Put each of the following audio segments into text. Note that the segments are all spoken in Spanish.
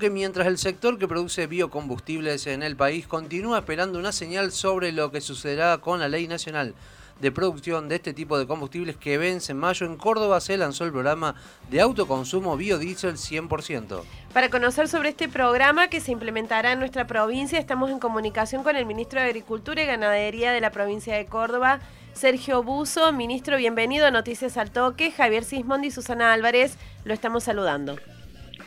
que mientras el sector que produce biocombustibles en el país continúa esperando una señal sobre lo que sucederá con la ley nacional de producción de este tipo de combustibles que vence en mayo, en Córdoba se lanzó el programa de autoconsumo biodiesel 100%. Para conocer sobre este programa que se implementará en nuestra provincia, estamos en comunicación con el ministro de Agricultura y Ganadería de la provincia de Córdoba, Sergio Buzo. Ministro, bienvenido a Noticias al Toque. Javier Sismondi y Susana Álvarez lo estamos saludando.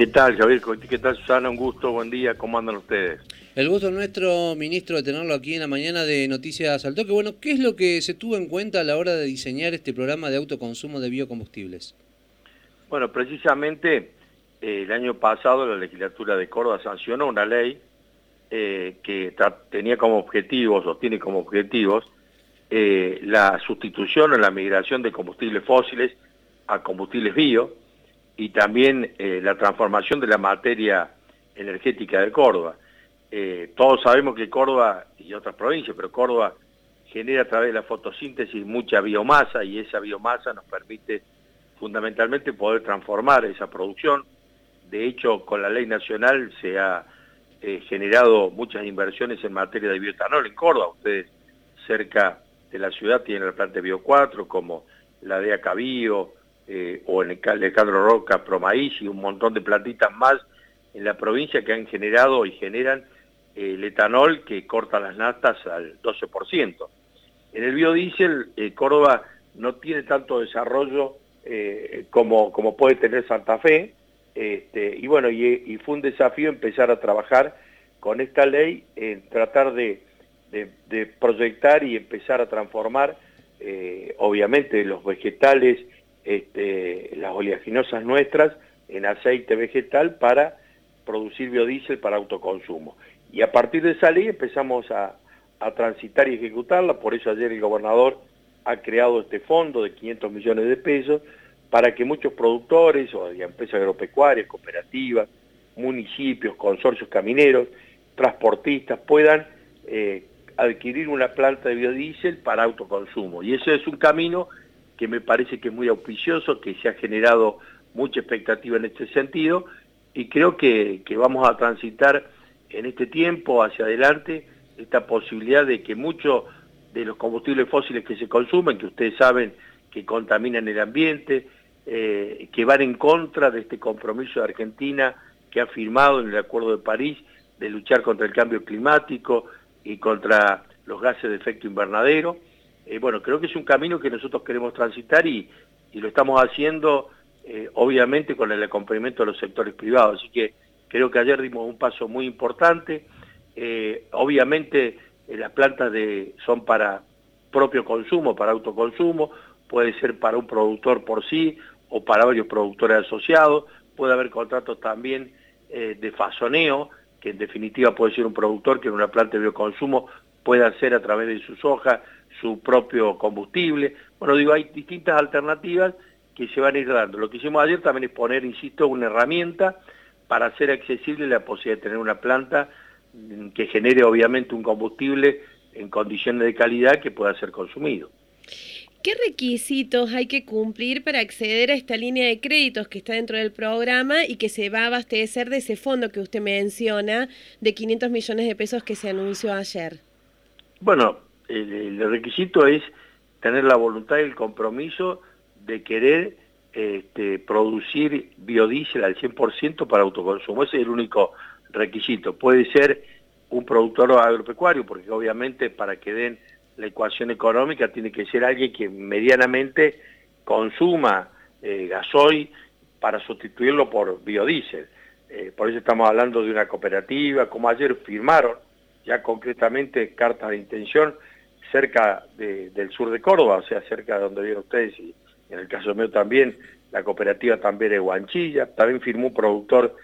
¿Qué tal, Javier? ¿Qué tal, Susana? Un gusto, buen día. ¿Cómo andan ustedes? El gusto nuestro, ministro, de tenerlo aquí en la mañana de Noticias al Toque. Bueno, ¿qué es lo que se tuvo en cuenta a la hora de diseñar este programa de autoconsumo de biocombustibles? Bueno, precisamente eh, el año pasado la legislatura de Córdoba sancionó una ley eh, que tenía como objetivos, o tiene como objetivos, eh, la sustitución o la migración de combustibles fósiles a combustibles bio, y también eh, la transformación de la materia energética de Córdoba. Eh, todos sabemos que Córdoba, y otras provincias, pero Córdoba genera a través de la fotosíntesis mucha biomasa y esa biomasa nos permite fundamentalmente poder transformar esa producción. De hecho, con la ley nacional se ha eh, generado muchas inversiones en materia de bioetanol en Córdoba. Ustedes cerca de la ciudad tienen la planta Bio 4, como la de Acabío, eh, o en el Alejandro Roca, Promaíz y un montón de plantitas más en la provincia que han generado y generan eh, el etanol que corta las natas al 12%. En el biodiesel, eh, Córdoba no tiene tanto desarrollo como, como puede tener Santa Fe, este, y bueno, y, fue un desafío empezar a trabajar con esta ley en tratar de proyectar y empezar a transformar, obviamente, los vegetales este, las oleaginosas nuestras en aceite vegetal para producir biodiesel para autoconsumo. Y a partir de esa ley empezamos a, transitar y ejecutarla, por eso ayer el gobernador ha creado este fondo de 500 millones de pesos para que muchos productores o empresas agropecuarias, cooperativas, municipios, consorcios camineros, transportistas puedan eh, adquirir una planta de biodiesel para autoconsumo. Y ese es un camino que me parece que es muy auspicioso, que se ha generado mucha expectativa en este sentido y creo que, vamos a transitar en este tiempo hacia adelante esta posibilidad de que muchos de los combustibles fósiles que se consumen, que ustedes saben que contaminan el ambiente, eh, que van en contra de este compromiso de Argentina que ha firmado en el Acuerdo de París de luchar contra el cambio climático y contra los gases de efecto invernadero, eh, bueno, creo que es un camino que nosotros queremos transitar y, lo estamos haciendo eh, obviamente con el acompañamiento de los sectores privados. Así que creo que ayer dimos un paso muy importante. Eh, obviamente las plantas de, son para propio consumo, para autoconsumo, puede ser para un productor por sí o para varios productores asociados, puede haber contratos también de fasoneo, que en definitiva puede ser un productor que en una planta de bioconsumo pueda hacer a través de sus hojas su propio combustible. Bueno, digo, hay distintas alternativas que se van a ir dando. Lo que hicimos ayer también es poner, insisto, una herramienta para hacer accesible la posibilidad de tener una planta que genere obviamente un combustible en condiciones de calidad que pueda ser consumido. ¿Qué requisitos hay que cumplir para acceder a esta línea de créditos que está dentro del programa y que se va a abastecer de ese fondo que usted menciona de 500 millones de pesos que se anunció ayer? Bueno, el, requisito es tener la voluntad y el compromiso de querer este, producir biodiesel al 100% para autoconsumo. Ese es el único requisito. Puede ser un productor agropecuario, porque obviamente para que den la ecuación económica tiene que ser alguien que medianamente consuma eh, gasoil para sustituirlo por biodiesel. Eh, por eso estamos hablando de una cooperativa, como ayer firmaron ya concretamente cartas de intención cerca del sur de Córdoba, o sea, cerca de donde vienen ustedes, y en el caso mío también, la cooperativa también es Guanchilla, también firmó un productor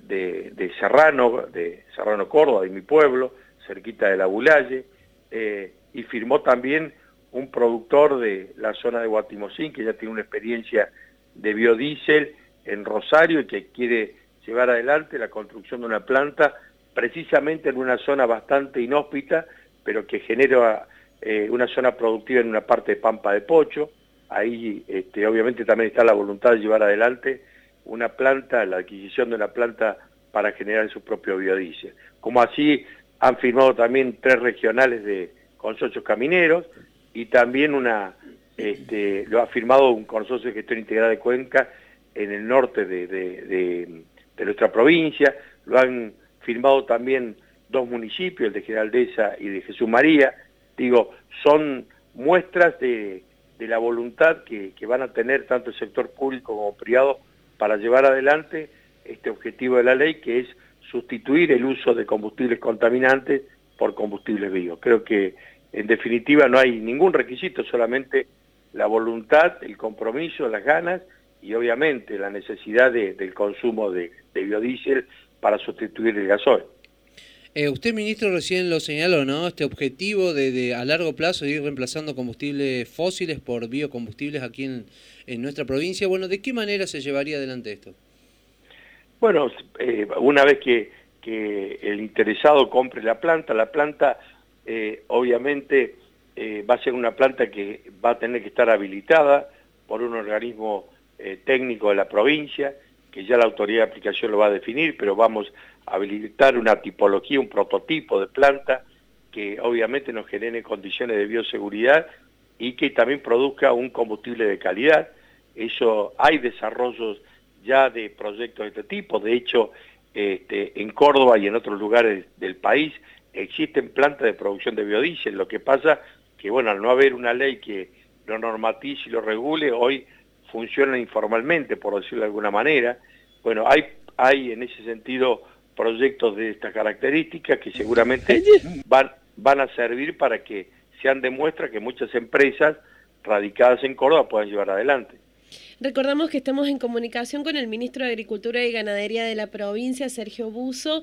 de, Serrano, de Serrano Córdoba, de mi pueblo, cerquita de la Bulalle, eh, y firmó también un productor de la zona de Guatimosín, que ya tiene una experiencia de biodiesel en Rosario y que quiere llevar adelante la construcción de una planta precisamente en una zona bastante inhóspita, pero que genera eh, una zona productiva en una parte de Pampa de Pocho. Ahí este, obviamente también está la voluntad de llevar adelante una planta, la adquisición de una planta para generar su propio biodiesel. Como así han firmado también tres regionales de consorcios camineros y también una, este, lo ha firmado un consorcio de gestión integrada de Cuenca en el norte de, de, nuestra provincia, lo han firmado también dos municipios, el de Generaldeza y de Jesús María, digo, son muestras de, la voluntad que, que, van a tener tanto el sector público como privado para llevar adelante este objetivo de la ley que es sustituir el uso de combustibles contaminantes por combustibles vivos. Creo que en definitiva no hay ningún requisito, solamente la voluntad, el compromiso, las ganas y obviamente la necesidad del consumo de, biodiesel para sustituir el gasoil. Eh, usted, ministro, recién lo señaló, ¿no? Este objetivo de, a largo plazo de ir reemplazando combustibles fósiles por biocombustibles aquí en, en nuestra provincia. Bueno, ¿de qué manera se llevaría adelante esto? Bueno, eh, una vez que, el interesado compre la planta, la planta eh, obviamente va a ser una planta que va a tener que estar habilitada por un organismo técnico de la provincia, que ya la autoridad de aplicación lo va a definir, pero vamos a habilitar una tipología, un prototipo de planta que obviamente nos genere condiciones de bioseguridad y que también produzca un combustible de calidad. Eso hay desarrollos ya de proyectos de este tipo. De hecho, este, en Córdoba y en otros lugares del país existen plantas de producción de biodiesel. Lo que pasa que, bueno, al no haber una ley que lo normatice y lo regule, hoy funcionan informalmente, por decirlo de alguna manera. Bueno, hay, hay en ese sentido proyectos de estas características que seguramente van, van a servir para que sean de muestra que muchas empresas radicadas en Córdoba puedan llevar adelante. Recordamos que estamos en comunicación con el ministro de Agricultura y Ganadería de la provincia, Sergio Buzo.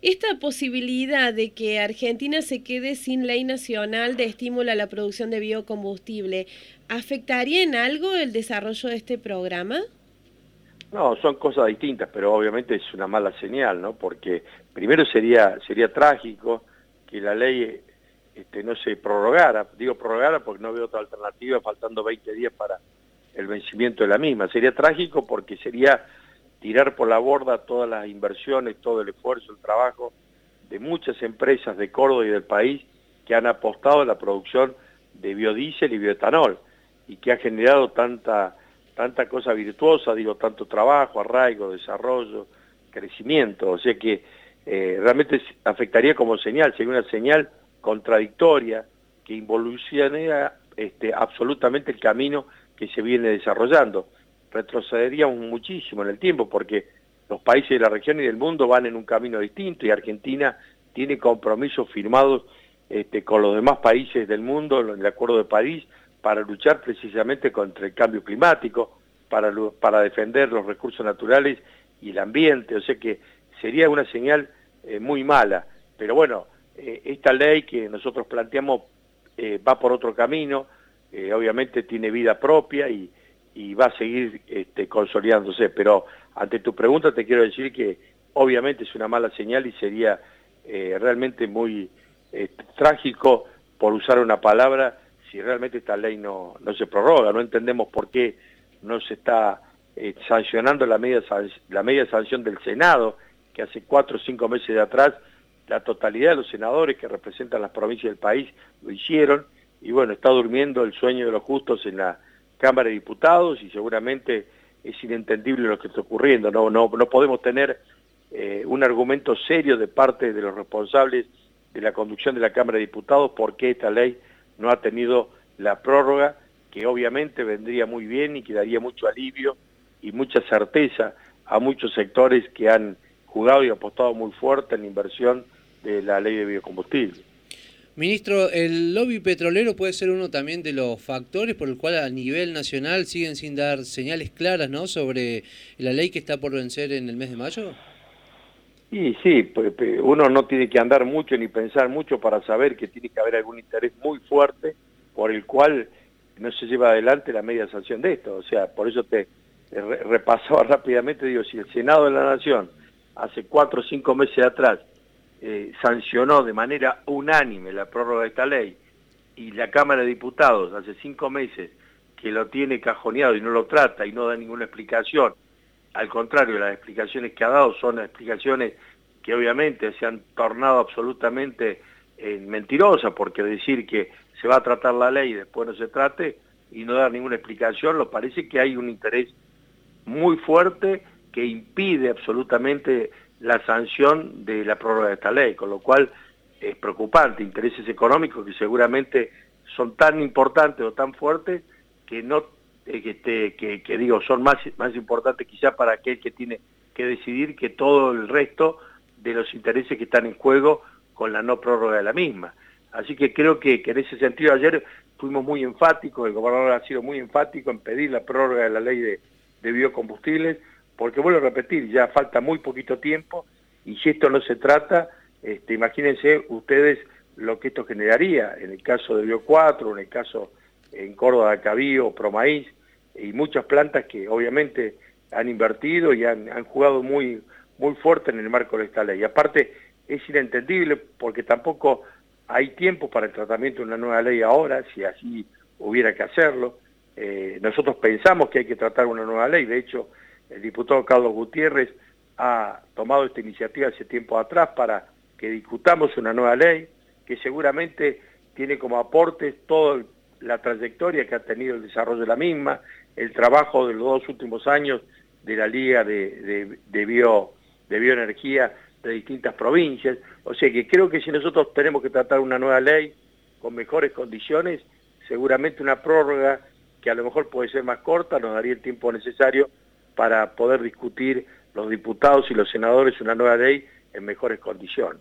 Esta posibilidad de que Argentina se quede sin ley nacional de estímulo a la producción de biocombustible, ¿afectaría en algo el desarrollo de este programa? No, son cosas distintas, pero obviamente es una mala señal, ¿no? Porque primero sería, sería trágico que la ley este, no se prorrogara. Digo prorrogara porque no veo otra alternativa, faltando 20 días para el vencimiento de la misma. Sería trágico porque sería tirar por la borda todas las inversiones, todo el esfuerzo, el trabajo de muchas empresas de Córdoba y del país que han apostado a la producción de biodiesel y bioetanol y que ha generado tanta, tanta cosa virtuosa, digo, tanto trabajo, arraigo, desarrollo, crecimiento. O sea que eh, realmente afectaría como señal, sería una señal contradictoria que involucionaría este, absolutamente el camino que se viene desarrollando. Retrocederíamos muchísimo en el tiempo porque los países de la región y del mundo van en un camino distinto y Argentina tiene compromisos firmados este, con los demás países del mundo en el Acuerdo de París para luchar precisamente contra el cambio climático, para, para defender los recursos naturales y el ambiente, o sea que sería una señal eh, muy mala. Pero bueno, eh, esta ley que nosotros planteamos eh, va por otro camino, eh, obviamente tiene vida propia y, va a seguir este, consolidándose. Pero ante tu pregunta te quiero decir que obviamente es una mala señal y sería eh, realmente muy eh, trágico, por usar una palabra, si realmente esta ley no, no se prorroga. No entendemos por qué no se está sancionando la media, la media sanción del Senado, que hace cuatro o cinco meses de atrás la totalidad de los senadores que representan las provincias del país lo hicieron y bueno, está durmiendo el sueño de los justos en la Cámara de Diputados y seguramente es inentendible lo que está ocurriendo. No, no, no podemos tener eh, un argumento serio de parte de los responsables de la conducción de la Cámara de Diputados porque esta ley no ha tenido la prórroga que obviamente vendría muy bien y que daría mucho alivio y mucha certeza a muchos sectores que han jugado y apostado muy fuerte en la inversión de la ley de biocombustible. Ministro, el lobby petrolero puede ser uno también de los factores por el cual a nivel nacional siguen sin dar señales claras ¿no? sobre la ley que está por vencer en el mes de mayo. Y sí, uno no tiene que andar mucho ni pensar mucho para saber que tiene que haber algún interés muy fuerte por el cual no se lleva adelante la media sanción de esto. O sea, por eso te repasaba rápidamente, digo, si el Senado de la Nación hace cuatro o cinco meses atrás eh, sancionó de manera unánime la prórroga de esta ley y la Cámara de Diputados hace cinco meses que lo tiene cajoneado y no lo trata y no da ninguna explicación. Al contrario, las explicaciones que ha dado son explicaciones que obviamente se han tornado absolutamente eh, mentirosas, porque decir que se va a tratar la ley y después no se trate y no dar ninguna explicación, lo parece que hay un interés muy fuerte que impide absolutamente la sanción de la prórroga de esta ley, con lo cual es preocupante, intereses económicos que seguramente son tan importantes o tan fuertes que no eh, que, que, digo son más, más importantes quizá para aquel que tiene que decidir que todo el resto de los intereses que están en juego con la no prórroga de la misma. Así que creo que, en ese sentido ayer fuimos muy enfáticos, el gobernador ha sido muy enfático en pedir la prórroga de la ley de, de biocombustibles, porque vuelvo a repetir, ya falta muy poquito tiempo y si esto no se trata, este, imagínense ustedes lo que esto generaría en el caso de Bio 4, en el caso en Córdoba de Cabío, Promaíz y muchas plantas que obviamente han invertido y han, jugado muy, muy fuerte en el marco de esta ley. Aparte es inentendible porque tampoco hay tiempo para el tratamiento de una nueva ley ahora, si así hubiera que hacerlo. Eh, nosotros pensamos que hay que tratar una nueva ley, de hecho el diputado Carlos Gutiérrez ha tomado esta iniciativa hace tiempo atrás para que discutamos una nueva ley que seguramente tiene como aporte toda la trayectoria que ha tenido el desarrollo de la misma, el trabajo de los dos últimos años de la Liga de, de, bio, de Bioenergía de distintas provincias. O sea que creo que si nosotros tenemos que tratar una nueva ley con mejores condiciones, seguramente una prórroga que a lo mejor puede ser más corta, nos daría el tiempo necesario para poder discutir los diputados y los senadores una nueva ley en mejores condiciones.